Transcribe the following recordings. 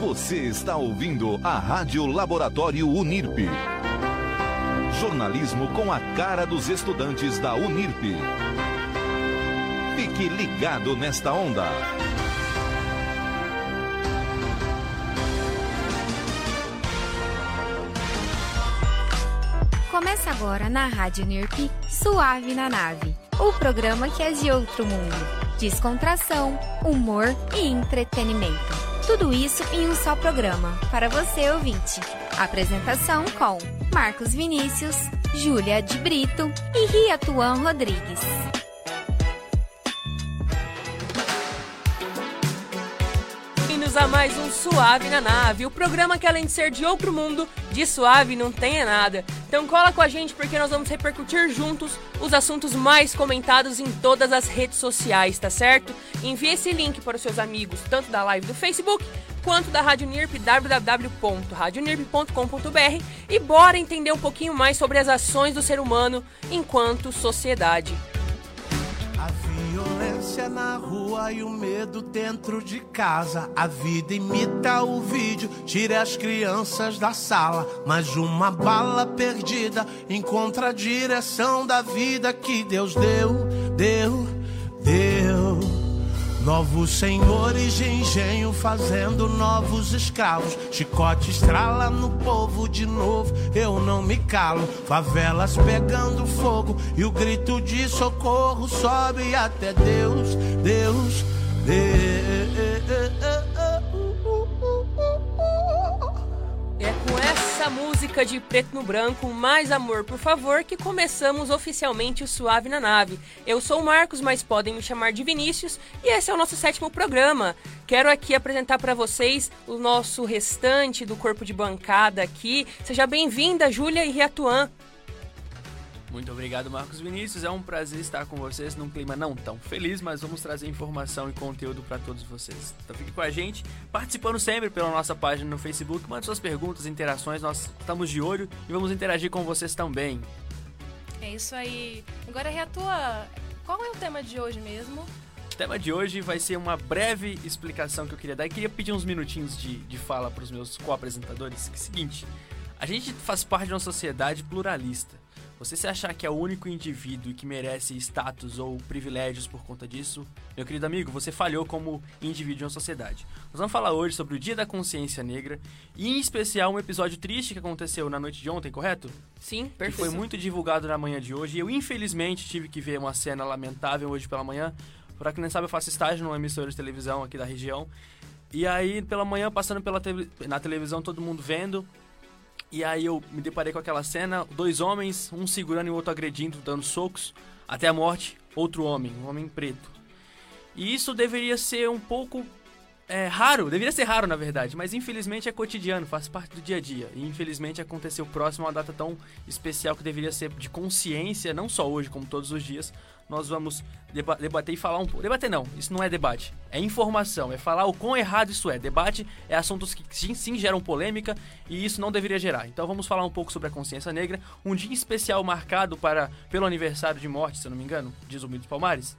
Você está ouvindo a Rádio Laboratório Unirp. Jornalismo com a cara dos estudantes da Unirp. Fique ligado nesta onda. Começa agora na Rádio Unirp Suave na Nave o programa que é de outro mundo. Descontração, humor e entretenimento. Tudo isso em um só programa, para você ouvinte. Apresentação com Marcos Vinícius, Júlia de Brito e Riatuan Rodrigues. A mais um Suave na Nave, o programa que além de ser de outro mundo, de suave não tem nada. Então cola com a gente porque nós vamos repercutir juntos os assuntos mais comentados em todas as redes sociais, tá certo? Envie esse link para os seus amigos, tanto da live do Facebook quanto da Rádio NIRP, www.radionirp.com.br e bora entender um pouquinho mais sobre as ações do ser humano enquanto sociedade violência na rua e o medo dentro de casa. A vida imita o vídeo, tire as crianças da sala. Mas uma bala perdida encontra a direção da vida que Deus deu, deu, deu. Novos senhores de engenho fazendo novos escravos. Chicote estrala no povo de novo, eu não me calo. Favelas pegando fogo e o grito de socorro sobe até Deus, Deus, Deus. Música de preto no branco, mais amor, por favor, que começamos oficialmente o Suave na Nave. Eu sou o Marcos, mas podem me chamar de Vinícius, e esse é o nosso sétimo programa. Quero aqui apresentar para vocês o nosso restante do corpo de bancada aqui. Seja bem-vinda, Júlia e Riatuan. Muito obrigado, Marcos Vinícius. É um prazer estar com vocês num clima não tão feliz, mas vamos trazer informação e conteúdo para todos vocês. Então fique com a gente, participando sempre pela nossa página no Facebook. Mande suas perguntas, interações, nós estamos de olho e vamos interagir com vocês também. É isso aí. Agora, Reatua, qual é o tema de hoje mesmo? O tema de hoje vai ser uma breve explicação que eu queria dar e queria pedir uns minutinhos de, de fala para os meus co-apresentadores. Que é o seguinte, a gente faz parte de uma sociedade pluralista. Você se achar que é o único indivíduo que merece status ou privilégios por conta disso, meu querido amigo, você falhou como indivíduo em uma sociedade. Nós vamos falar hoje sobre o Dia da Consciência Negra e, em especial, um episódio triste que aconteceu na noite de ontem, correto? Sim, perfeito. Que foi muito divulgado na manhã de hoje. E eu, infelizmente, tive que ver uma cena lamentável hoje pela manhã. Pra quem não sabe, eu faço estágio numa emissora de televisão aqui da região. E aí, pela manhã, passando pela te na televisão, todo mundo vendo, e aí eu me deparei com aquela cena, dois homens, um segurando e o outro agredindo, dando socos, até a morte, outro homem, um homem preto. E isso deveria ser um pouco é, raro, deveria ser raro na verdade, mas infelizmente é cotidiano, faz parte do dia a dia. E infelizmente aconteceu próximo a uma data tão especial que deveria ser de consciência, não só hoje, como todos os dias, nós vamos deba debater e falar um pouco. Debater não, isso não é debate. É informação, é falar o quão errado isso é. Debate é assuntos que sim, sim geram polêmica e isso não deveria gerar. Então vamos falar um pouco sobre a consciência negra, um dia especial marcado para pelo aniversário de morte, se eu não me engano, de Zumbi dos Palmares.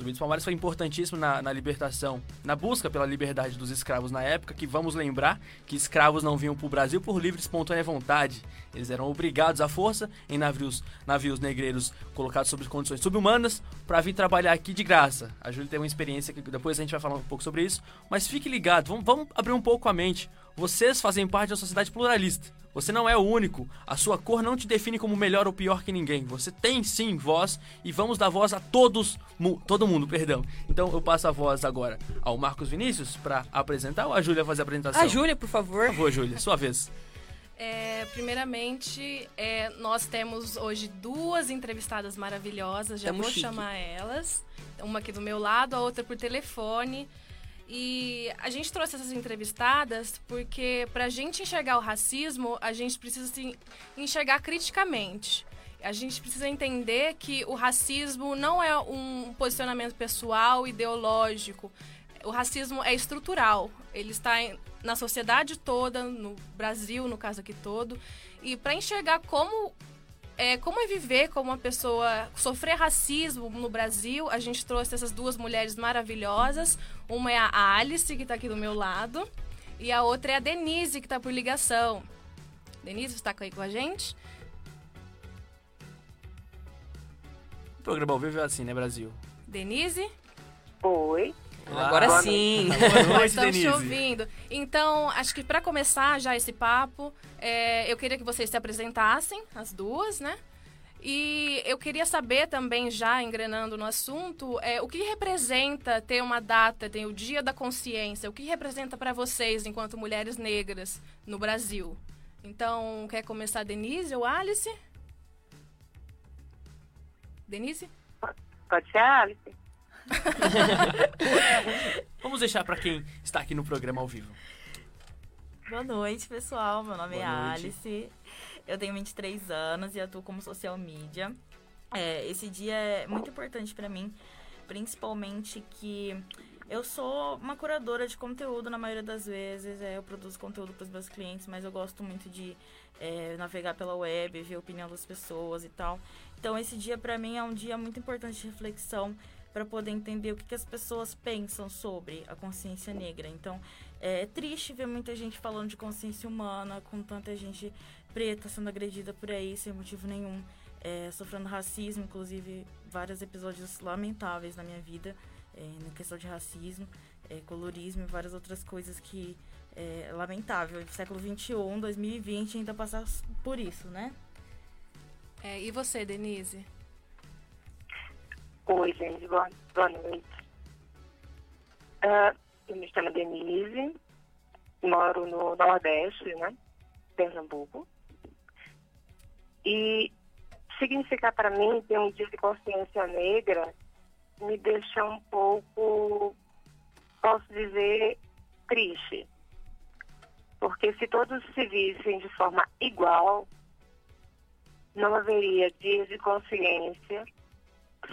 Zumbi dos Palmares foi importantíssimo na, na, libertação, na busca pela liberdade dos escravos na época, que vamos lembrar que escravos não vinham para o Brasil por livre e espontânea vontade. Eles eram obrigados à força em navios, navios negreiros colocados sob condições subhumanas para vir trabalhar aqui de graça. A Júlia tem uma experiência que depois a gente vai falar um pouco sobre isso, mas fique ligado, vamos, vamos abrir um pouco a mente. Vocês fazem parte de uma sociedade pluralista. Você não é o único. A sua cor não te define como melhor ou pior que ninguém. Você tem sim voz e vamos dar voz a todos, todo mundo, perdão. Então eu passo a voz agora ao Marcos Vinícius para apresentar ou a Júlia fazer a apresentação? A Júlia, por favor. Por favor, Júlia, sua vez. É, primeiramente, é, nós temos hoje duas entrevistadas maravilhosas. Já Tamo vou chique. chamar elas. Uma aqui do meu lado, a outra por telefone. E a gente trouxe essas entrevistadas porque, para a gente enxergar o racismo, a gente precisa se enxergar criticamente. A gente precisa entender que o racismo não é um posicionamento pessoal, ideológico. O racismo é estrutural. Ele está na sociedade toda, no Brasil, no caso aqui todo. E para enxergar como é, como é viver como uma pessoa, sofrer racismo no Brasil. A gente trouxe essas duas mulheres maravilhosas. Uma é a Alice, que está aqui do meu lado, e a outra é a Denise, que está por ligação. Denise, você está aí com a gente? O programa ao vivo é assim, né, Brasil? Denise? Oi. Agora Boa sim. Boa noite, Estamos te ouvindo. Então, acho que para começar já esse papo, é, eu queria que vocês se apresentassem, as duas, né? E eu queria saber também, já engrenando no assunto, é, o que representa ter uma data, tem o Dia da Consciência, o que representa para vocês enquanto mulheres negras no Brasil? Então, quer começar Denise ou Alice? Denise? Pode ser a Alice? Vamos deixar pra quem está aqui no programa ao vivo. Boa noite, pessoal. Meu nome Boa é noite. Alice. Eu tenho 23 anos e atuo como social media. É, esse dia é muito importante pra mim, principalmente que eu sou uma curadora de conteúdo na maioria das vezes. É, eu produzo conteúdo para os meus clientes, mas eu gosto muito de é, navegar pela web, ver a opinião das pessoas e tal. Então, esse dia pra mim é um dia muito importante de reflexão para poder entender o que, que as pessoas pensam sobre a consciência negra. Então, é triste ver muita gente falando de consciência humana, com tanta gente preta sendo agredida por aí sem motivo nenhum, é, sofrendo racismo, inclusive vários episódios lamentáveis na minha vida, é, na questão de racismo, é, colorismo e várias outras coisas que é lamentável. Século XXI, 2020, ainda passar por isso, né? É, e você, Denise? Oi, gente. Boa, boa noite. Ah, eu me chamo Denise. Moro no Nordeste, né? Pernambuco. E significar para mim ter um dia de consciência negra me deixa um pouco, posso dizer, triste. Porque se todos se vissem de forma igual, não haveria dias de consciência,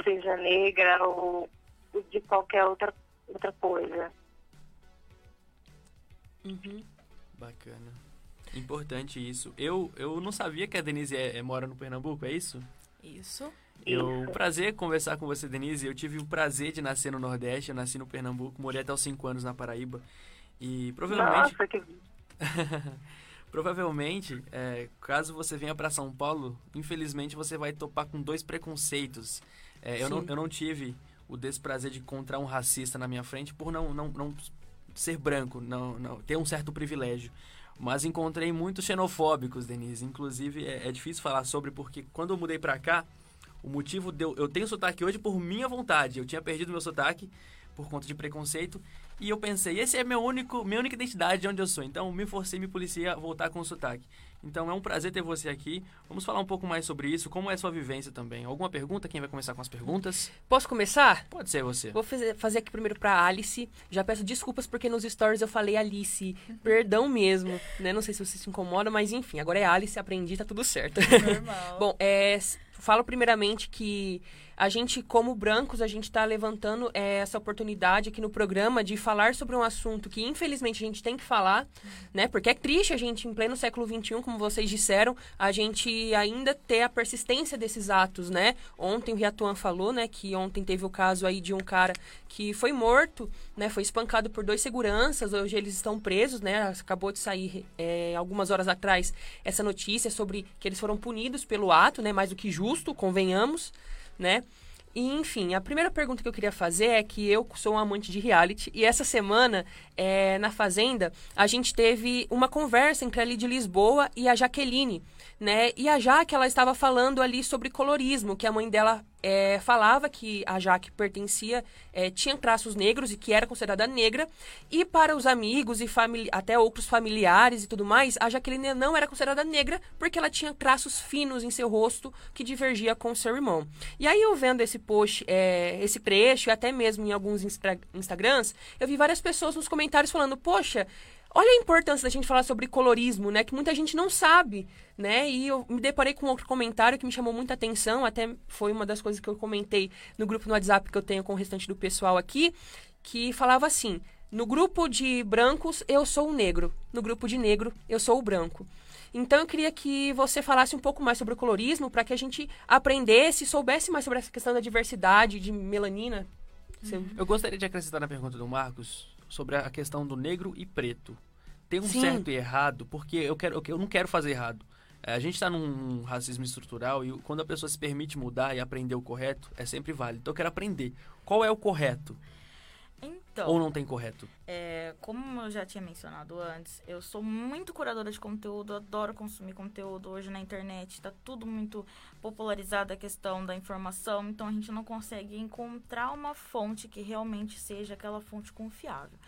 seja negra ou de qualquer outra, outra coisa. Bacana. Importante isso. Eu, eu não sabia que a Denise é, é- mora no Pernambuco, é isso? Isso. Eu, um prazer conversar com você, Denise. Eu tive o prazer de nascer no Nordeste, eu nasci no Pernambuco, morei até os 5 anos na Paraíba. E provavelmente, Nossa, que provavelmente, é, caso você venha para São Paulo, infelizmente você vai topar com dois preconceitos. É, eu, não, eu não tive o desprazer de encontrar um racista na minha frente por não, não, não ser branco, não, não ter um certo privilégio. Mas encontrei muitos xenofóbicos, Denise. Inclusive, é, é difícil falar sobre porque quando eu mudei pra cá, o motivo de eu, eu tenho sotaque hoje por minha vontade. Eu tinha perdido meu sotaque por conta de preconceito. E eu pensei, esse é meu único, minha única identidade de onde eu sou. Então, me forcei, me policiei a voltar com o sotaque. Então, é um prazer ter você aqui. Vamos falar um pouco mais sobre isso. Como é a sua vivência também? Alguma pergunta? Quem vai começar com as perguntas? Posso começar? Pode ser você. Vou fazer, fazer aqui primeiro pra Alice. Já peço desculpas porque nos stories eu falei Alice. Perdão mesmo, né? Não sei se você se incomoda, mas enfim, agora é Alice, aprendi, tá tudo certo. Normal. Bom, é, falo primeiramente que a gente, como brancos, a gente está levantando é, essa oportunidade aqui no programa de falar sobre um assunto que, infelizmente, a gente tem que falar, né? Porque é triste a gente, em pleno século XXI, como vocês disseram, a gente ainda ter a persistência desses atos, né? Ontem o Riatuan falou, né, que ontem teve o caso aí de um cara que foi morto, né? Foi espancado por dois seguranças, hoje eles estão presos, né? Acabou de sair é, algumas horas atrás essa notícia sobre que eles foram punidos pelo ato, né? Mais do que justo, convenhamos, né? E, enfim, a primeira pergunta que eu queria fazer é que eu sou um amante de reality e essa semana, é, na Fazenda, a gente teve uma conversa entre a Lidy Lisboa e a Jaqueline, né? E a Jaque, ela estava falando ali sobre colorismo, que a mãe dela é, falava que a Jaque pertencia, é, tinha traços negros e que era considerada negra. E para os amigos e até outros familiares e tudo mais, a Jaqueline não era considerada negra porque ela tinha traços finos em seu rosto que divergia com seu irmão. E aí eu vendo esse post, é, esse trecho, e até mesmo em alguns Instagrams, eu vi várias pessoas nos comentários falando, poxa, Olha a importância da gente falar sobre colorismo, né? Que muita gente não sabe, né? E eu me deparei com outro comentário que me chamou muita atenção, até foi uma das coisas que eu comentei no grupo no WhatsApp que eu tenho com o restante do pessoal aqui, que falava assim: no grupo de brancos eu sou o negro, no grupo de negro eu sou o branco. Então eu queria que você falasse um pouco mais sobre o colorismo para que a gente aprendesse e soubesse mais sobre essa questão da diversidade, de melanina. Uhum. Eu gostaria de acrescentar na pergunta do Marcos sobre a questão do negro e preto. Tem um Sim. certo e errado, porque eu, quero, eu não quero fazer errado. É, a gente está num racismo estrutural e quando a pessoa se permite mudar e aprender o correto, é sempre válido. Então eu quero aprender. Qual é o correto? Então, Ou não tem correto? é, como eu já tinha mencionado antes, eu sou muito curadora de conteúdo, adoro consumir conteúdo. Hoje na internet está tudo muito popularizado a questão da informação, então a gente não consegue encontrar uma fonte que realmente seja aquela fonte confiável.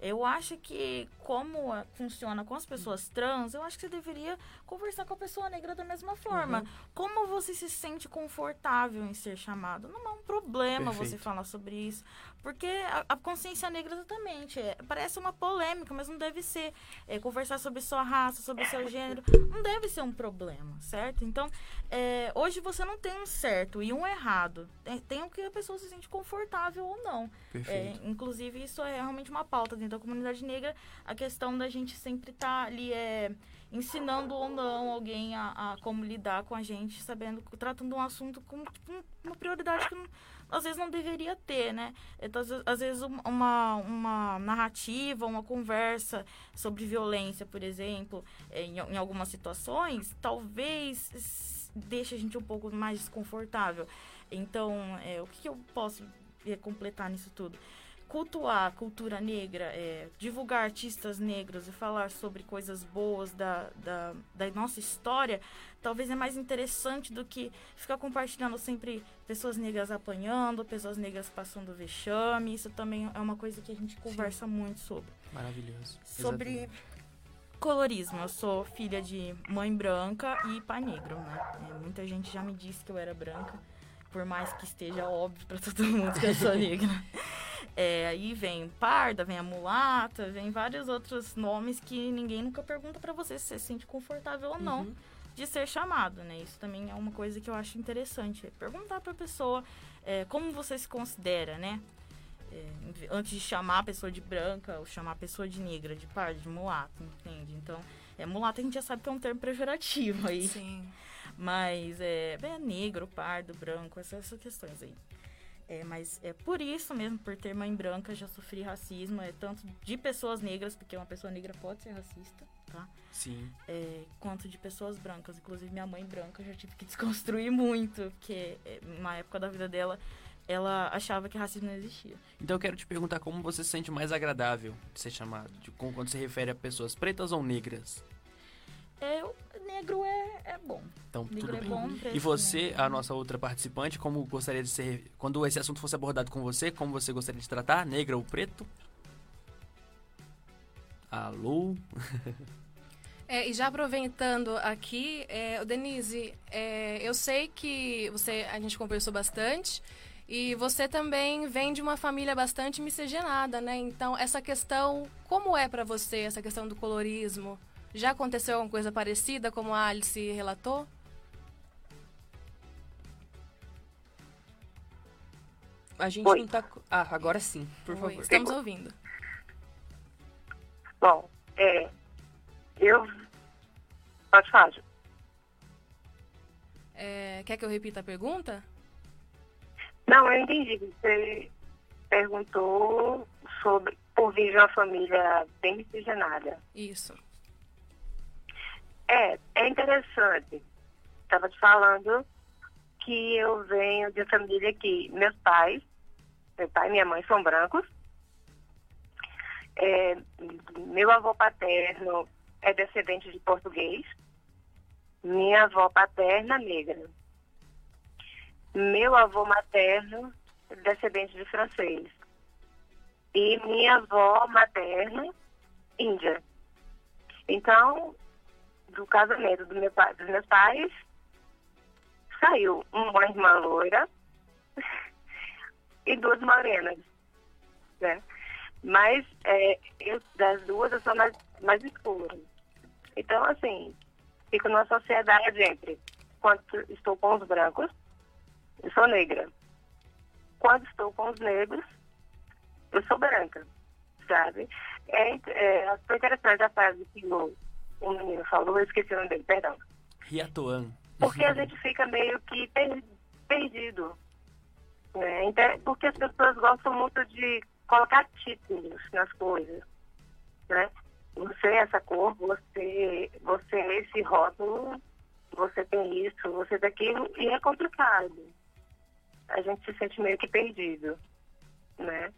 Eu acho que, como é, funciona com as pessoas trans, eu acho que você deveria conversar com a pessoa negra da mesma forma. Uhum. Como você se sente confortável em ser chamado? Não é um problema você Perfeito. falar sobre isso. Porque a, a consciência negra, exatamente, é, parece uma polêmica, mas não deve ser. É, conversar sobre sua raça, sobre seu gênero, não deve ser um problema, certo? Então, é, hoje você não tem um certo e um errado. Tem, tem o que a pessoa se sente confortável ou não. É, inclusive, isso é realmente uma pauta dentro da comunidade negra, a questão da gente sempre estar ali é, ensinando ou não alguém a, a como lidar com a gente, sabendo, tratando um assunto com tipo, um- uma prioridade que não- às vezes não deveria ter, né? Então, às, ve- às vezes um- uma, uma narrativa, uma conversa sobre violência, por exemplo, é, em, em algumas situações, talvez deixe a gente um pouco mais desconfortável. Então, é, o que, que eu posso é, completar nisso tudo? Cultuar a cultura negra, é, divulgar artistas negros e falar sobre coisas boas da, da, da nossa história, talvez é mais interessante do que ficar compartilhando sempre pessoas negras apanhando, pessoas negras passando vexame. Isso também é uma coisa que a gente conversa muito sobre. Maravilhoso. Sobre Exatamente. colorismo, eu sou filha de mãe branca e pai negro, né? É, muita gente já me disse que eu era branca, por mais que esteja óbvio pra todo mundo que eu sou negra. É, aí vem parda, vem a mulata, vem vários outros nomes que ninguém nunca pergunta pra você se você se sente confortável ou não Uhum. de ser chamado, né? Isso também é uma coisa que eu acho interessante. é Perguntar pra pessoa é, como você se considera, né? É, antes de chamar a pessoa de branca ou chamar a pessoa de negra, de parda, de mulata, entende? Então, é, mulata a gente já sabe que é um termo pejorativo aí. Sim. Mas é, é negro, pardo, branco, essas, essas questões aí. É, mas é por isso mesmo, por ter mãe branca, já sofri racismo, é tanto de pessoas negras, porque uma pessoa negra pode ser racista, tá? Sim. É, quanto de pessoas brancas. Inclusive, minha mãe branca eu já tive que desconstruir muito, porque é, na época da vida dela, ela achava que racismo não existia. Então eu quero te perguntar como você se sente mais agradável de ser chamado, de, quando se refere a pessoas pretas ou negras. É, o negro é, é bom. Então, Negro tudo é bem. bom, E você, a nossa outra participante, como gostaria de ser. Quando esse assunto fosse abordado com você, como você gostaria de tratar? Negra ou preto? Alô? É, e já aproveitando aqui, é, Denise, é, eu sei que você, a gente conversou bastante e você também vem de uma família bastante miscigenada, né? Então, essa questão, como é pra você essa questão do colorismo? Já aconteceu alguma coisa parecida, como a Alice relatou? A gente Oi. não tá. Ah, agora sim, por Oi, favor. Estamos ouvindo. Bom, é, eu. Pode falar. É, quer que eu repita a pergunta? Não, eu entendi. Você perguntou sobre por vir de uma família bem miscigenada. Isso. É, é interessante. Estava te falando que eu venho de família que meus pais, meu pai e minha mãe são brancos. É, meu avô paterno é descendente de português. Minha avó paterna, negra. Meu avô materno, é descendente de francês. E minha avó materna, índia. Então, do casamento do meu pai, dos meus pais, saiu uma irmã loira e duas morenas, né? Mas é, eu, das duas eu sou mais, mais escura. Então, assim, fico numa sociedade entre quando estou com os brancos, eu sou negra. Quando estou com os negros, eu sou branca, sabe? É, é, foi interessante a frase que o, o menino falou, eu esqueci o nome dele, perdão. Riatoan. Porque a gente fica meio que perdido. Né? Então, porque as pessoas gostam muito de colocar títulos nas coisas. Né? Você é essa cor, você, você é esse rótulo, você tem isso, você tem aquilo, e é complicado. A gente se sente meio que perdido. Né?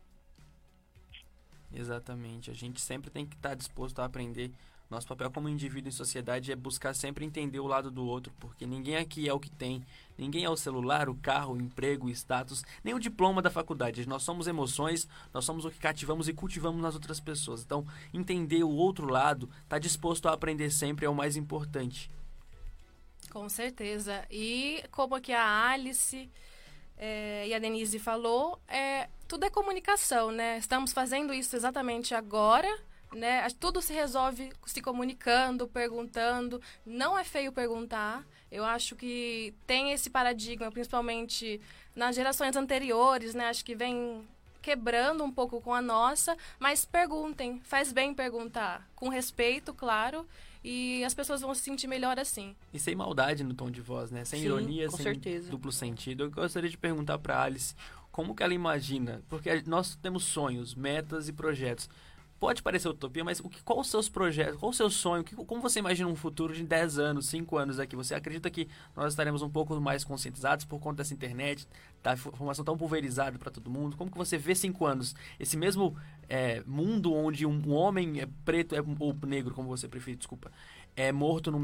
Exatamente. A gente sempre tem que estar disposto a aprender nosso papel como indivíduo em sociedade é buscar sempre entender o lado do outro, porque ninguém aqui é o que tem, ninguém é o celular, o carro, o emprego, o status, nem o diploma da faculdade. Nós somos emoções, nós somos o que cativamos e cultivamos nas outras pessoas. Então, entender o outro lado, estar tá disposto a aprender sempre é o mais importante. Com certeza. E como aqui a Alice é, e a Denise falou, é, tudo é comunicação, né? Estamos fazendo isso exatamente agora né? Tudo se resolve se comunicando, perguntando. Não é feio perguntar. Eu acho que tem esse paradigma, principalmente nas gerações anteriores, né? Acho que vem quebrando um pouco com a nossa, mas perguntem, faz bem perguntar, com respeito, claro, e as pessoas vão se sentir melhor assim. E sem maldade no tom de voz, né? Sem Sim, ironia, sem certeza. duplo sentido. Eu gostaria de perguntar para Alice como que ela imagina, porque nós temos sonhos, metas e projetos pode parecer utopia, mas o que, qual os seus projetos, qual o seu sonho, que, como você imagina um futuro de 10 anos, 5 anos aqui? Você acredita que nós estaremos um pouco mais conscientizados por conta dessa internet, da informação tão pulverizada para todo mundo? Como que você vê 5 anos? Esse mesmo é, mundo onde um, homem é preto, é, ou negro, como você preferir, desculpa, é morto no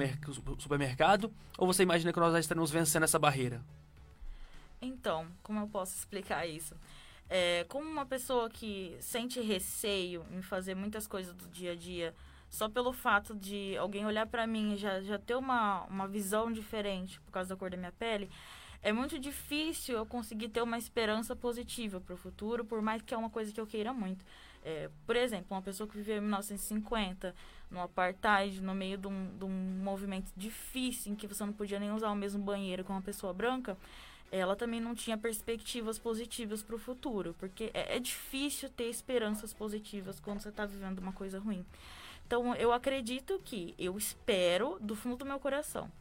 supermercado? Ou você imagina que nós já estaremos vencendo essa barreira? Então, como eu posso explicar isso? É, como uma pessoa que sente receio em fazer muitas coisas do dia a dia, só pelo fato de alguém olhar para mim e já, já ter uma, uma visão diferente por causa da cor da minha pele, é muito difícil eu conseguir ter uma esperança positiva para o futuro, por mais que é uma coisa que eu queira muito. É, por exemplo, uma pessoa que viveu em 1950, no apartheid, no meio de um, de um movimento difícil, em que você não podia nem usar o mesmo banheiro com uma pessoa branca, ela também não tinha perspectivas positivas para o futuro, porque é, é, difícil ter esperanças positivas quando você está vivendo uma coisa ruim. Então, eu acredito que, eu espero do fundo do meu coração,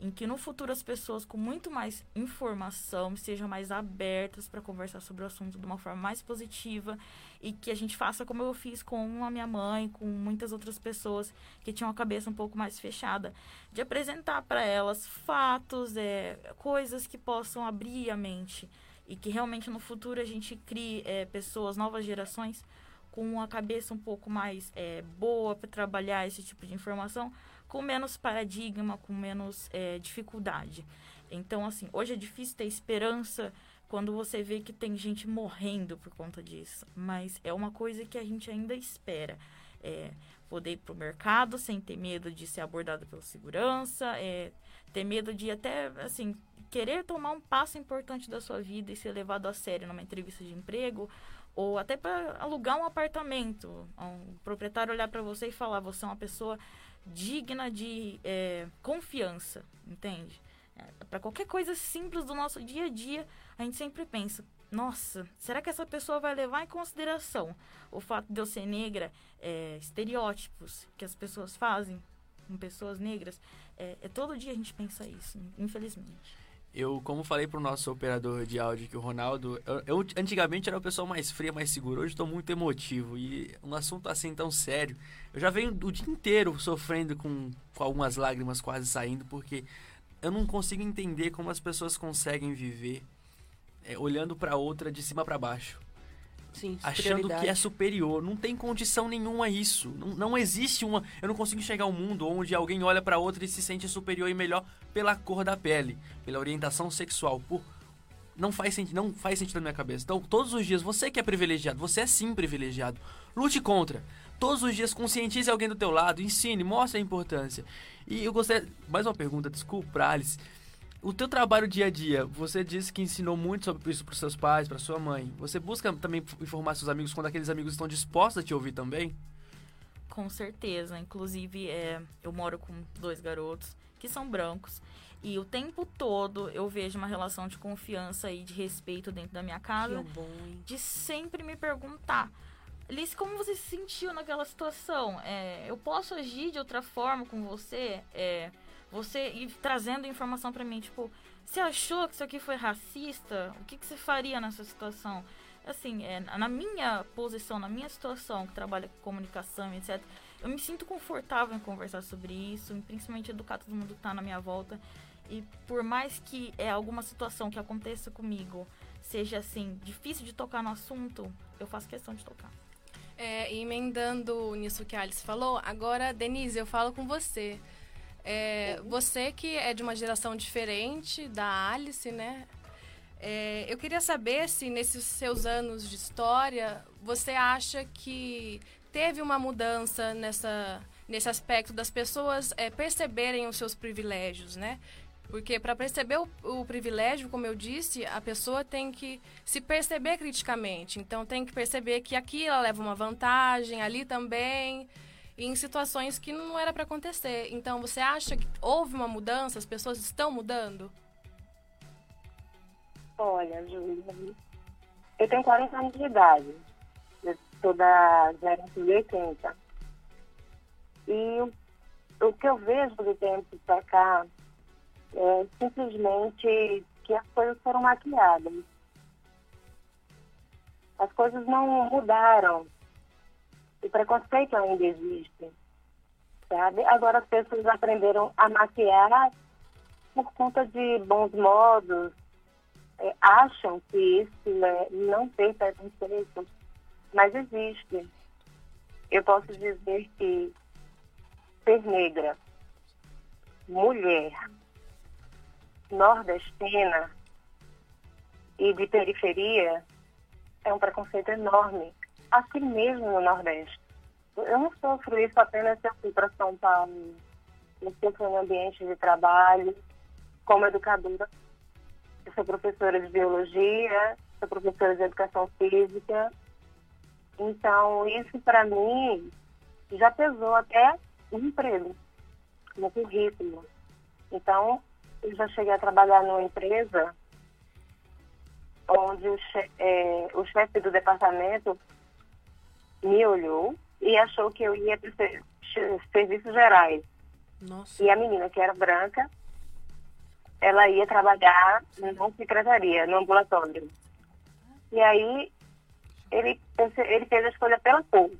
em que no futuro as pessoas com muito mais informação sejam mais abertas para conversar sobre o assunto de uma forma mais positiva e que a gente faça como eu fiz com a minha mãe, com muitas outras pessoas que tinham a cabeça um pouco mais fechada, de apresentar para elas fatos, é, coisas que possam abrir a mente e que realmente no futuro a gente crie é, pessoas, novas gerações com uma cabeça um pouco mais é, boa para trabalhar esse tipo de informação, com menos paradigma, com menos é, dificuldade. Então, assim, hoje é difícil ter esperança quando você vê que tem gente morrendo por conta disso. Mas é uma coisa que a gente ainda espera. É, poder ir para o mercado sem ter medo de ser abordado pela segurança, é, ter medo de até, assim, querer tomar um passo importante da sua vida e ser levado a sério numa entrevista de emprego, ou até para alugar um apartamento. Um proprietário olhar para você e falar: você é uma pessoa digna de é, confiança, entende? É, para qualquer coisa simples do nosso dia a dia, a gente sempre pensa: nossa, será que essa pessoa vai levar em consideração o fato de eu ser negra, é, estereótipos que as pessoas fazem com pessoas negras? É, é, todo dia a gente pensa isso, infelizmente. Eu, como falei pro nosso operador de áudio que o Ronaldo, eu, eu antigamente era uma pessoa mais fria, mais segura, hoje estou muito emotivo e um assunto assim tão sério. Eu já venho o dia inteiro sofrendo com, com algumas lágrimas quase saindo porque eu não consigo entender como as pessoas conseguem viver é, olhando para outra de cima para baixo. Sim, achando que é superior. Não tem condição nenhuma a isso. Não, não existe uma. Eu não consigo enxergar um mundo onde alguém olha para outra e se sente superior e melhor pela cor da pele, pela orientação sexual, por não faz sentido, não faz sentido na minha cabeça. Então, todos os dias, você que é privilegiado, você é sim privilegiado. Lute contra. Todos os dias conscientize alguém do teu lado, ensine, mostre a importância. E eu gostaria, mais uma pergunta, desculpa, Alice. O teu trabalho dia a dia, você disse que ensinou muito sobre isso para os seus pais, para sua mãe. Você busca também informar seus amigos quando aqueles amigos estão dispostos a te ouvir também? Com certeza. Inclusive, é, eu moro com dois garotos que são brancos. E o tempo todo eu vejo uma relação de confiança e de respeito dentro da minha casa. Que bom, hein? De sempre me perguntar Alice, como você se sentiu naquela situação? É, eu posso agir de outra forma com você? É, você ir trazendo informação para mim, tipo, você achou que isso aqui foi racista? O que, que você faria nessa situação? Assim, é, na minha posição, na minha situação, que trabalha com comunicação, etc., eu me sinto confortável em conversar sobre isso, principalmente educar todo mundo que está na minha volta. E por mais que é alguma situação que aconteça comigo seja assim difícil de tocar no assunto, eu faço questão de tocar. É, emendando nisso que a Alice falou, agora, Denise, eu falo com você. É, você que é de uma geração diferente da Alice, né? É, eu queria saber se nesses seus anos de história você acha que teve uma mudança nessa, nesse aspecto das pessoas é, perceberem os seus privilégios, né? Porque para perceber o, o, privilégio, como eu disse, a pessoa tem que se perceber criticamente. Então tem que perceber que aqui ela leva uma vantagem, ali também, em situações que não era para acontecer. Então você acha que houve uma mudança? As pessoas estão mudando? Olha, Júlia, eu tenho 40 anos de idade. Eu sou de 80. E o, o que eu vejo do tempo para cá é, simplesmente que as coisas foram maquiadas. As coisas não mudaram. O preconceito ainda existe. Sabe? Agora as pessoas aprenderam a maquiar por conta de bons modos, é, acham que isso é, não tem preconceito, mas existe. Eu posso dizer que ser negra, mulher, nordestina e de periferia é um preconceito enorme, aqui mesmo no Nordeste. Eu não sofro isso apenas se eu fui para São Paulo, eu sofro no ambiente de trabalho, como educadora. Eu sou professora de biologia, sou professora de educação física. Então, isso para mim já pesou até no emprego, no currículo. Então, eu já cheguei a trabalhar numa empresa onde o, é, o chefe do departamento me olhou e achou que eu ia para serviços gerais. Nossa. E a menina, que era branca, ela ia trabalhar numa secretaria, no ambulatório. E aí, ele, ele fez a escolha pela cor.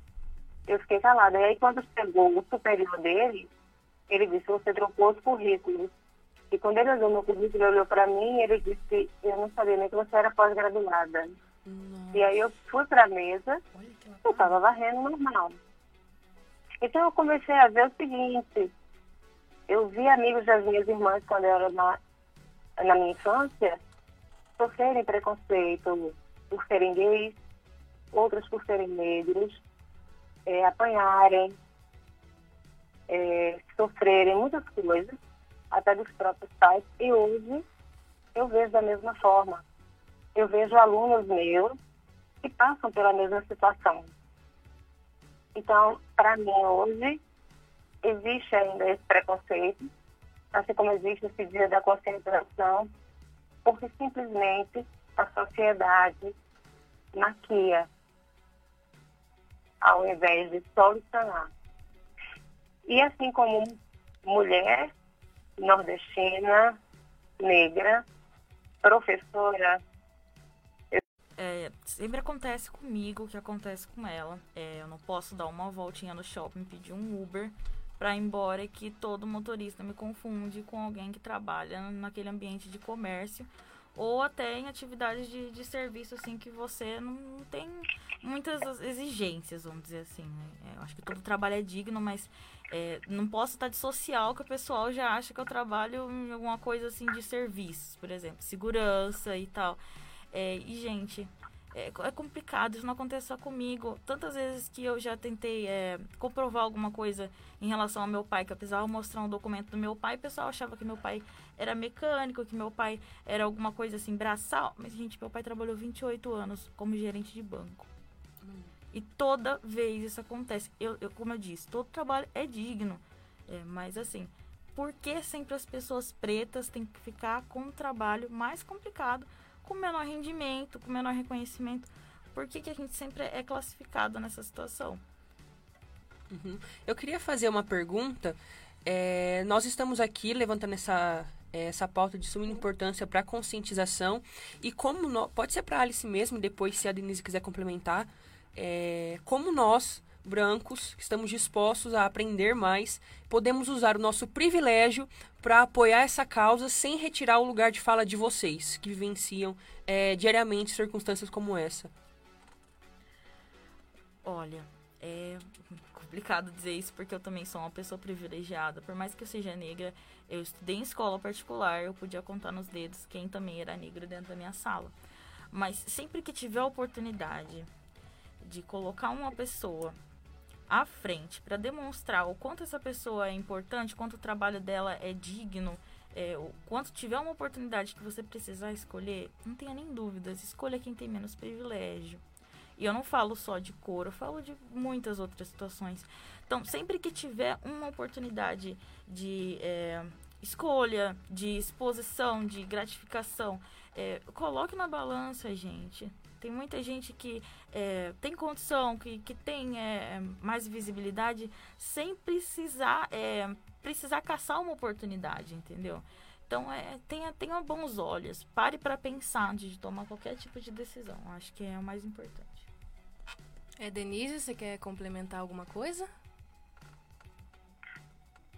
Eu fiquei calada. E aí, quando chegou o superior dele, ele disse, você trocou os currículos. E quando ele olhou meu currículo, ele olhou para mim e ele disse, eu não sabia nem que você era pós-graduada. E aí eu fui para a mesa, eu estava varrendo normal. Então eu comecei a ver o seguinte, eu vi amigos das minhas irmãs quando eu era na, na minha infância sofrerem preconceito por serem gays, outras por serem negros, é, apanharem, é, sofrerem muitas coisas até dos próprios pais. E hoje eu vejo da mesma forma. Eu vejo alunos meus que passam pela mesma situação. Então, para mim hoje, existe ainda esse preconceito, assim como existe esse dia da conscientização, porque simplesmente a sociedade maquia ao invés de solucionar. E assim como mulher, nordestina, negra, professora. É, sempre acontece comigo o que acontece com ela. É, eu não posso dar uma voltinha no shopping, pedir um Uber para ir embora e que todo motorista me confunde com alguém que trabalha naquele ambiente de comércio ou até em atividades de, de serviço assim que você não, não tem muitas exigências, vamos dizer assim. Né? É, eu acho que todo trabalho é digno, mas é, não posso estar de social que o pessoal já acha que eu trabalho em alguma coisa assim de serviços, por exemplo, segurança e tal. É, e, gente, é, é, complicado, isso não acontece só comigo. Tantas vezes que eu já tentei é, comprovar alguma coisa em relação ao meu pai, que eu precisava mostrar um documento do meu pai, o pessoal achava que meu pai era mecânico, que meu pai era alguma coisa assim, braçal. Mas, gente, meu pai trabalhou 28 anos como gerente de banco. E toda vez isso acontece. Eu, eu como eu disse, todo trabalho é digno. É, mas assim, por que sempre as pessoas pretas têm que ficar com um trabalho mais complicado, com menor rendimento, com menor reconhecimento? por que, que a gente sempre é classificado nessa situação. Uhum. Eu queria fazer uma pergunta. É, nós estamos aqui levantando essa, essa pauta de suma importância para a conscientização e como no, pode ser para a Alice mesmo, depois se a Denise quiser complementar, é, como nós brancos estamos dispostos a aprender mais, podemos usar o nosso privilégio para apoiar essa causa sem retirar o lugar de fala de vocês que vivenciam é, diariamente circunstâncias como essa. Olha, é complicado dizer isso porque eu também sou uma pessoa privilegiada. Por mais que eu seja negra, eu estudei em escola particular, eu podia contar nos dedos quem também era negro dentro da minha sala. Mas sempre que tiver a oportunidade de colocar uma pessoa à frente para demonstrar o quanto essa pessoa é importante, quanto o trabalho dela é digno, é, o quanto tiver uma oportunidade que você precisar escolher, não tenha nem dúvidas, escolha quem tem menos privilégio. E eu não falo só de cor, eu falo de muitas outras situações. Então, sempre que tiver uma oportunidade de é, escolha, de exposição, de gratificação, é, coloque na balança, gente. Tem muita gente que é, tem condição, que, que tem é, mais visibilidade, sem precisar, é, precisar caçar uma oportunidade, entendeu? Então, é, tenha, tenha bons olhos. Pare para pensar antes de tomar qualquer tipo de decisão. Acho que é o mais importante. É, Denise, você quer complementar alguma coisa?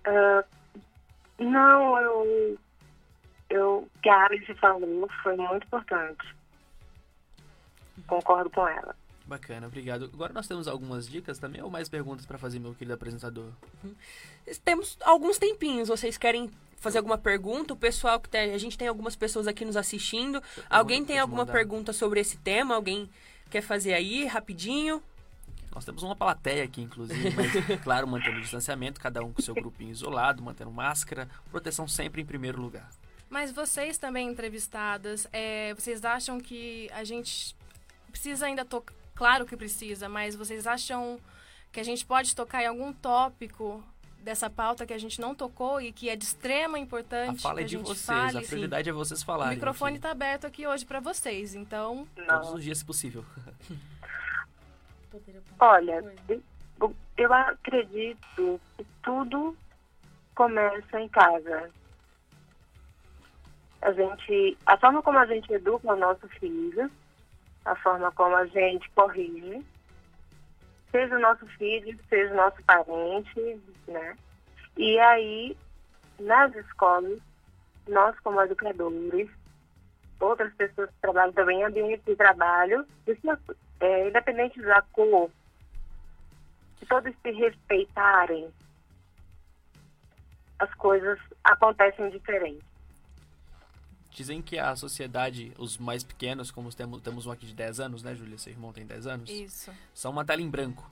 Uh, não, eu, eu, que a Alice falou foi muito importante. Concordo com ela. Bacana, obrigado. Agora nós temos algumas dicas também ou mais perguntas para fazer, meu querido apresentador? Uhum. Temos alguns tempinhos. Vocês querem fazer alguma pergunta? O pessoal que tem, a gente tem algumas pessoas aqui nos assistindo. Alguém tem alguma mandar. pergunta sobre esse tema? Alguém quer fazer aí rapidinho? Nós temos uma plateia aqui, inclusive, mas, claro, mantendo o distanciamento, cada um com seu grupinho isolado, mantendo máscara, proteção sempre em primeiro lugar. Mas vocês também entrevistadas, é, vocês acham que a gente precisa ainda tocar? Claro que precisa, mas vocês acham que a gente pode tocar em algum tópico dessa pauta que a gente não tocou e que é de extrema importância. A fala é de vocês, fale, a prioridade é vocês falarem. O microfone está aberto aqui hoje para vocês, então. Não. Todos os dias, se possível. Olha, eu acredito que tudo começa em casa. A gente, a forma como a gente educa o nosso filho, a forma como a gente corrige, seja o nosso filho, seja o nosso parente, né? E aí, nas escolas, nós como educadores, outras pessoas que trabalham também ambiente de trabalho, é, independente da cor, se todos se respeitarem, as coisas acontecem diferente. Dizem que a sociedade, os mais pequenos, como temos, temos um aqui de 10 anos, né, Júlia? Seu irmão tem 10 anos? Isso. São uma tela em branco.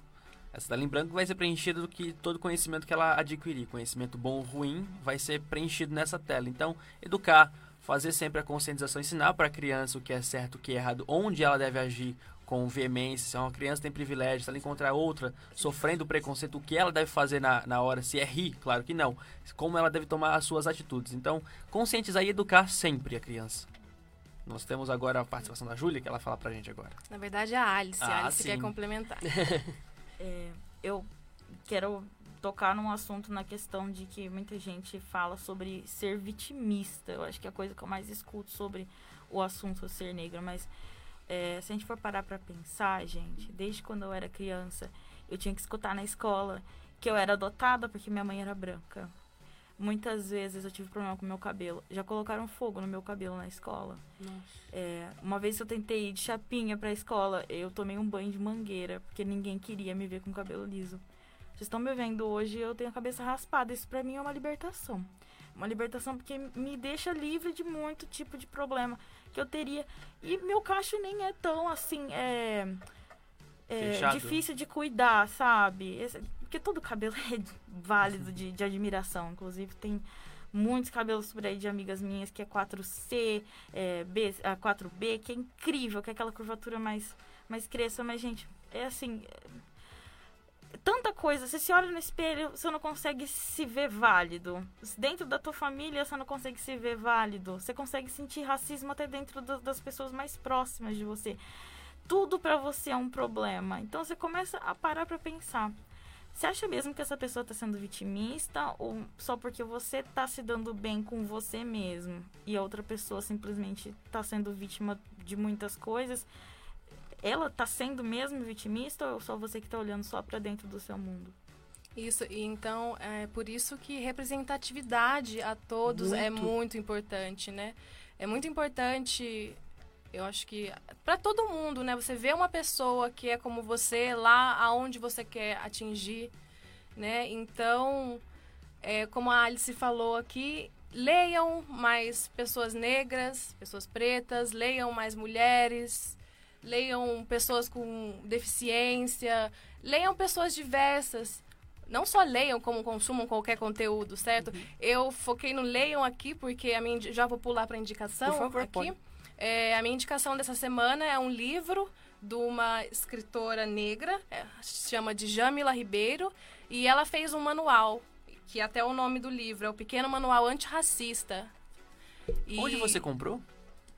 Essa tela em branco vai ser preenchida do que todo conhecimento que ela adquirir, conhecimento bom ou ruim, vai ser preenchido nessa tela. Então, educar, fazer sempre a conscientização, ensinar para a criança o que é certo, o que é errado, onde ela deve agir, com veemência, se uma criança tem privilégio, se ela encontrar outra sofrendo preconceito, o que ela deve fazer na, na hora? Se é rir, claro que não. Como ela deve tomar as suas atitudes. Então, conscientizar e educar sempre a criança. Nós temos agora a participação da Júlia, que ela fala pra gente agora. Na verdade, a Alice. Ah, a Alice sim. quer complementar. é, eu quero tocar num assunto na questão de que muita gente fala sobre ser vitimista. Eu acho que é a coisa que eu mais escuto sobre o assunto ser negra, mas é, se a gente for parar pra pensar, gente, desde quando eu era criança, eu tinha que escutar na escola que eu era adotada porque minha mãe era branca. Muitas vezes eu tive problema com meu cabelo. Já colocaram fogo no meu cabelo na escola. É, uma vez eu tentei ir de chapinha pra escola, eu tomei um banho de mangueira, porque ninguém queria me ver com cabelo liso. Vocês estão me vendo hoje, eu tenho a cabeça raspada. Isso pra mim é uma libertação. Uma libertação porque me deixa livre de muito tipo de problema que eu teria. E meu cacho nem é tão assim, é, é difícil de cuidar, sabe? Esse, porque todo cabelo é válido de, de admiração. Inclusive, tem muitos cabelos por aí de amigas minhas que é 4C, é, B, a 4B, que é incrível, que é aquela curvatura mais, mais cresça. Mas, gente, é assim, tanta coisa. Você se olha no espelho, você não consegue se ver válido. Dentro da tua família, você não consegue se ver válido. Você consegue sentir racismo até dentro do, das pessoas mais próximas de você. tudo para você é um problema. Então você começa a parar para pensar. Você acha mesmo que essa pessoa está sendo vitimista ou só porque você está se dando bem com você mesmo e a outra pessoa simplesmente está sendo vítima de muitas coisas? Ela está sendo mesmo vitimista ou só você que está olhando só para dentro do seu mundo? Isso, e então é por isso que representatividade a todos é muito. é muito importante, né? É muito importante, eu acho que para todo mundo, né? Você vê uma pessoa que é como você lá aonde você quer atingir, né? Então, é, como a Alice falou aqui, leiam mais pessoas negras, pessoas pretas, leiam mais mulheres, leiam pessoas com deficiência, leiam pessoas diversas não só leiam como consumam qualquer conteúdo, certo? Uhum. Eu foquei no leiam aqui porque a minha já vou pular para indicação Por favor, aqui. É, a minha indicação dessa semana é um livro de uma escritora negra, é, se chama de Jamila Ribeiro, e ela fez um manual, que até o nome do livro é o Pequeno Manual Antirracista. E... Onde você comprou?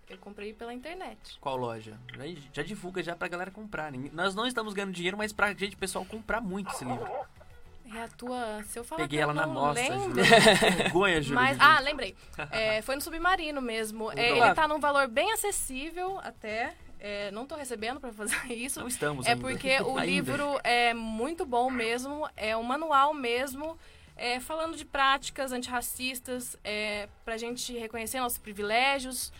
Eu comprei pela internet. Qual loja? Já, já divulga já pra galera comprar. Nós não estamos ganhando dinheiro, mas pra gente, pessoal, comprar muito esse livro. É a tua. Se eu falar Peguei ela na mostra, Vergonha, Júlia. Mas, ah, lembrei. É, foi no Submarino mesmo. É, ele tá num valor bem acessível até. É, não estou recebendo para fazer isso. Não estamos. É ainda. porque o livro é muito bom mesmo. É um manual mesmo. É, falando de práticas antirracistas, é, para a gente reconhecer nossos privilégios,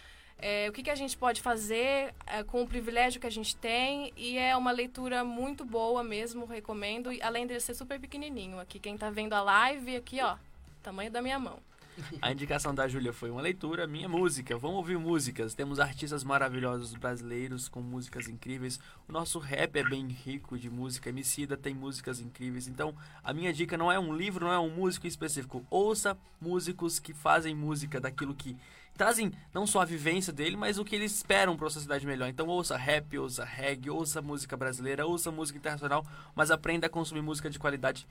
é, o que, que a gente pode fazer é, com o privilégio que a gente tem. E é uma leitura muito boa mesmo, recomendo. Além de ser super pequenininho. Aqui, quem está vendo a live, aqui, ó, tamanho da minha mão. A indicação da Júlia foi uma leitura, minha música. Vamos ouvir músicas. Temos artistas maravilhosos brasileiros com músicas incríveis. O nosso rap é bem rico de música. Emicida tem músicas incríveis. Então, a minha dica não é um livro, não é um músico específico. Ouça músicos que fazem música daquilo que trazem não só a vivência dele, mas o que eles esperam para uma sociedade melhor. Então ouça rap, ouça reggae, ouça música brasileira, ouça música internacional, mas aprenda a consumir música de qualidade.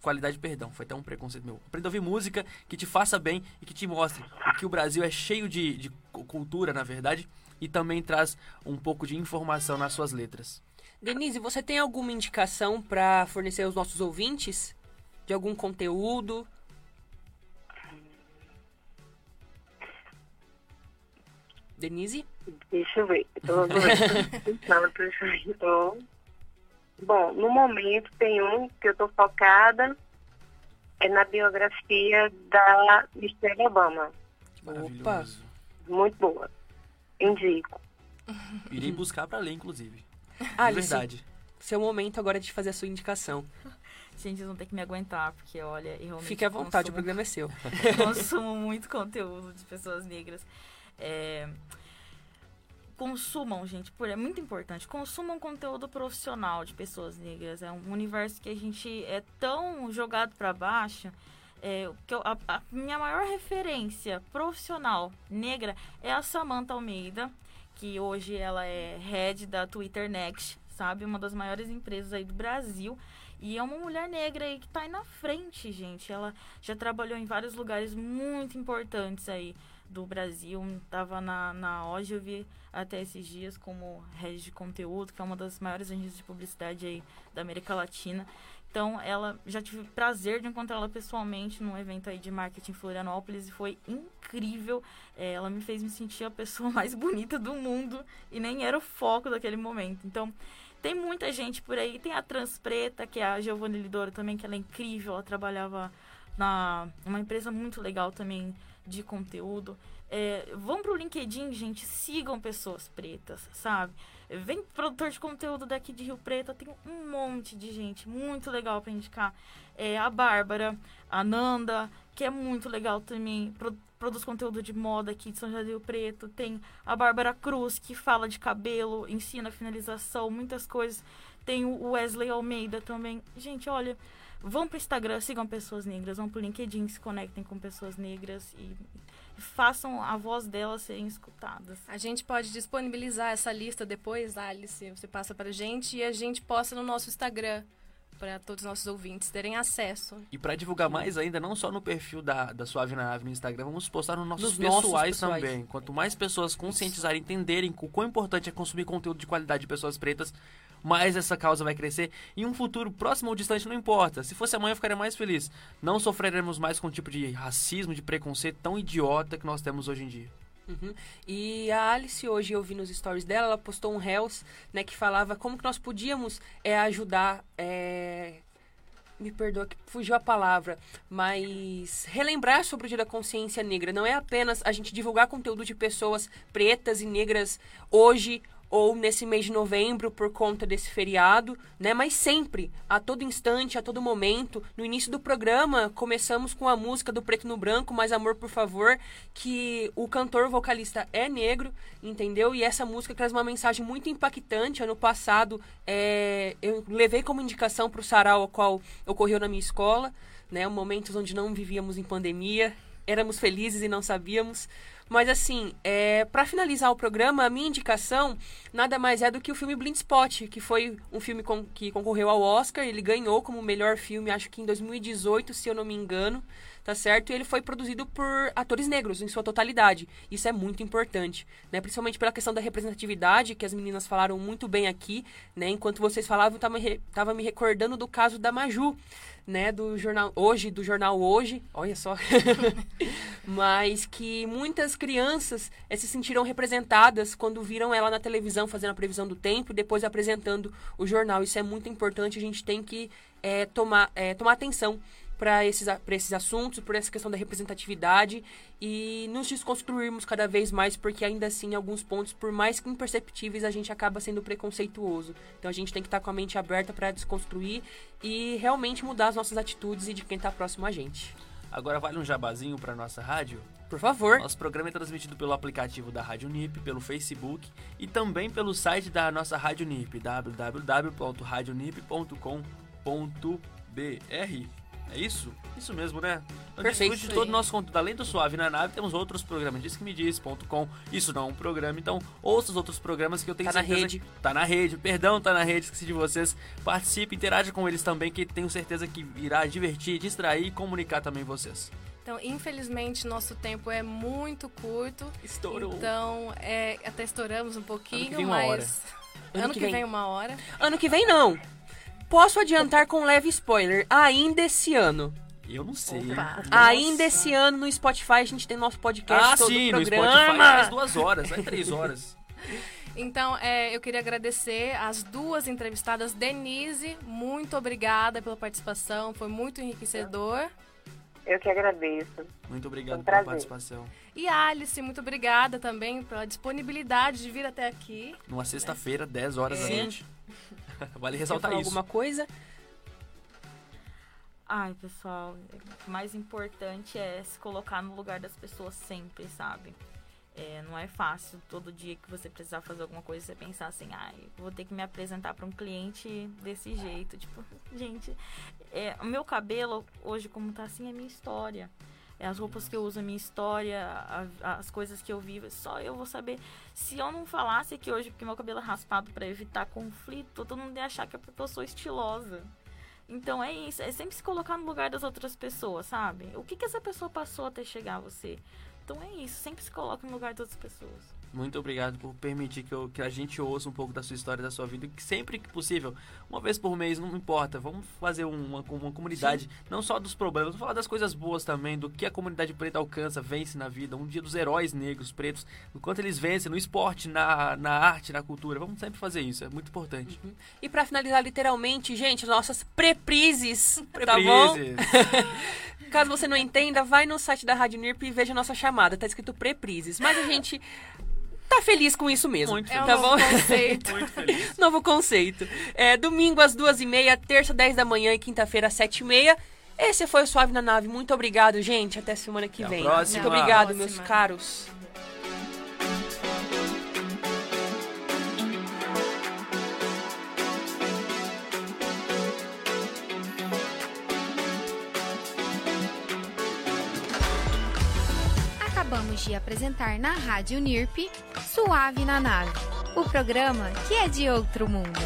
Qualidade, perdão, foi até um preconceito meu. Aprenda a ouvir música que te faça bem e que te mostre que o Brasil é cheio de, de cultura, na verdade, e também traz um pouco de informação nas suas letras. Denise, você tem alguma indicação para fornecer aos nossos ouvintes? De algum conteúdo? Denise? Deixa eu ver. Estou então, Bom, no momento tem um que eu estou focada é na biografia da Michelle Obama. Opa! Muito boa. Indico. Irei buscar para ler, inclusive. Ah, verdade. Seu momento agora é de fazer a sua indicação. Gente, vocês vão ter que me aguentar, porque olha, eu realmente. Fique à vontade, consumo, o programa é seu. consumo muito conteúdo de pessoas negras. É, consumam, gente, por é muito importante. Consumam conteúdo profissional de pessoas negras. É um universo que a gente é tão jogado para baixo. É, que eu, a, a, minha maior referência profissional negra é a Samantha Almeida, que hoje ela é head da Twitter Next, sabe? Uma das maiores empresas aí do Brasil. E é uma mulher negra aí que tá aí na frente, gente. Ela já trabalhou em vários lugares muito importantes aí do Brasil. Tava na, na Ogilvy até esses dias como rede de conteúdo, que é uma das maiores agências de publicidade aí da América Latina. Então, ela já tive prazer de encontrá-la pessoalmente num evento aí de marketing em Florianópolis e foi incrível. É, ela me fez me sentir a pessoa mais bonita do mundo e nem era o foco daquele momento. Então, tem muita gente por aí. Tem a Trans Preta, que é a Giovanni Lidoro também, que ela é incrível. Ela trabalhava na uma empresa muito legal também de conteúdo. É, vão pro LinkedIn, gente, sigam pessoas pretas, sabe? Vem produtor de conteúdo daqui de Rio Preto, tem um monte de gente muito legal para indicar. É, a Bárbara, a Nanda, que é muito legal também, produz conteúdo de moda aqui de São José do Rio Preto. Tem a Bárbara Cruz, que fala de cabelo, ensina finalização, muitas coisas. Tem o Wesley Almeida também. Gente, olha, vão pro Instagram, sigam pessoas negras, vão pro LinkedIn, se conectem com pessoas negras e façam a voz delas serem escutadas. A gente pode disponibilizar essa lista depois, Alice, você passa pra gente e a gente posta no nosso Instagram. Para todos os nossos ouvintes terem acesso. E para divulgar mais ainda, não só no perfil da, da Suave na Nave no Instagram, vamos postar nos nossos Nos pessoais, nossos pessoais. também. Quanto mais pessoas conscientizarem, entenderem o quão importante é consumir conteúdo de qualidade de pessoas pretas, mais essa causa vai crescer. Em um futuro próximo ou distante, não importa. Se fosse amanhã, eu ficaria mais feliz. Não sofreremos mais com o tipo de racismo, de preconceito tão idiota que nós temos hoje em dia. Uhum. E a Alice hoje eu vi nos stories dela, ela postou um Reels, né, que falava como que nós podíamos é, ajudar, é, me perdoa que fugiu a palavra, mas relembrar sobre o Dia da Consciência Negra. Não é apenas a gente divulgar conteúdo de pessoas pretas e negras hoje ou nesse mês de novembro por conta desse feriado, né? Mas sempre, a todo instante, a todo momento. No início do programa, começamos com a música do Preto no Branco, Mais Amor, por favor, que o cantor vocalista é negro, entendeu? E essa música traz uma mensagem muito impactante. Ano passado, é, eu levei como indicação para o sarau, o qual ocorreu na minha escola, né? Momentos onde não vivíamos em pandemia, éramos felizes e não sabíamos. Mas assim, é, para finalizar o programa, a minha indicação nada mais é do que o filme Blind Spot, que foi um filme com, que concorreu ao Oscar. Ele ganhou como melhor filme, acho que em 2018, se eu não me engano, tá certo? E ele foi produzido por atores negros em sua totalidade. Isso é muito importante, né? Principalmente pela questão da representatividade, que as meninas falaram muito bem aqui, né? Enquanto vocês falavam, eu tava, tava me recordando do caso da Maju, né, do jornal hoje, do jornal hoje, olha só, mas que muitas crianças eh, se sentiram representadas quando viram ela na televisão fazendo a previsão do tempo e depois apresentando o jornal. Isso é muito importante, a gente tem que eh, tomar, eh, tomar atenção para esses, pra esses assuntos, por essa questão da representatividade e nos desconstruirmos cada vez mais, porque ainda assim, em alguns pontos, por mais que imperceptíveis, a gente acaba sendo preconceituoso. Então a gente tem que estar com a mente aberta para desconstruir e realmente mudar as nossas atitudes e de quem está próximo a gente. Agora vale um jabazinho para nossa rádio? Por favor. Nosso programa é transmitido pelo aplicativo da Rádio Nip, pelo Facebook e também pelo site da nossa Rádio Nip, www.radionip.com.br. É isso? Isso mesmo, né? Então Perfeito. de todo o nosso conteúdo. Além do Suave na Nave, temos outros programas. Diz que me diz.com. Isso não é um programa, então ouça os outros programas que eu tenho Tá na certeza rede. que- Tá na rede. Perdão, tá na rede. Esqueci de vocês. Participe, interaja com eles também, que tenho certeza que irá divertir, distrair e comunicar também vocês. Então, infelizmente, nosso tempo é muito curto. Estourou. Então, é, até estouramos um pouquinho, vem uma mas. Ano, que, vem. uma hora. Ano que vem não. Posso adiantar com um leve spoiler. Ainda esse ano. Eu não sei. Ainda esse ano no Spotify a gente tem nosso podcast Ah, todo sim, o no programa. Spotify mais duas horas, vai três horas. Então, é, eu queria agradecer as duas entrevistadas. Denise, muito obrigada pela participação, foi muito enriquecedor. Eu que agradeço. Muito obrigado Um pela participação. E Alice, muito obrigada também pela disponibilidade de vir até aqui. Numa sexta-feira, 10 horas da Sim. noite. vale ressaltar isso. alguma coisa? Ai, pessoal, o mais importante é se colocar no lugar das pessoas sempre, sabe? É, não é fácil todo dia que você precisar fazer alguma coisa você pensar assim, ai, vou ter que me apresentar para um cliente desse jeito. Tipo, gente, é, o meu cabelo hoje como tá assim é minha história. É, as roupas que eu uso é minha história, a- as coisas que eu vivo, só eu vou saber. Se eu não falasse aqui hoje porque meu cabelo é raspado para evitar conflito, todo mundo ia achar que é porque eu sou estilosa. Então é isso, é sempre se colocar no lugar das outras pessoas, sabe? O que, que essa pessoa passou até chegar a você? Então é isso, sempre se coloca no lugar das outras pessoas. Muito obrigado por permitir que, eu- que a gente ouça um pouco da sua história, da sua vida. Que sempre que possível, uma vez por mês, não importa. Vamos fazer uma, uma comunidade, não só dos problemas, vamos falar das coisas boas também, do que a comunidade preta alcança, vence na vida. Um dia dos heróis negros, pretos, do quanto eles vencem no esporte, na, na arte, na cultura. Vamos sempre fazer isso, é muito importante. E pra finalizar, literalmente, gente, nossas preprises, tá bom? Preprises. Caso você não entenda, vai no site da Rádio NIRP e veja a nossa chamada. Tá escrito preprises. Mas a gente tá feliz com isso mesmo. Muito É um tá novo bom? conceito. Muito feliz. Novo conceito. É, domingo às duas e meia, terça, 10 da manhã e quinta-feira, às sete e meia. Esse foi o Suave na Nave. Muito obrigado, gente. Até semana que Até vem. próxima. Muito obrigado, Próxima. meus caros. De apresentar na Rádio NIRP Suave na Nave, o programa que é de outro mundo.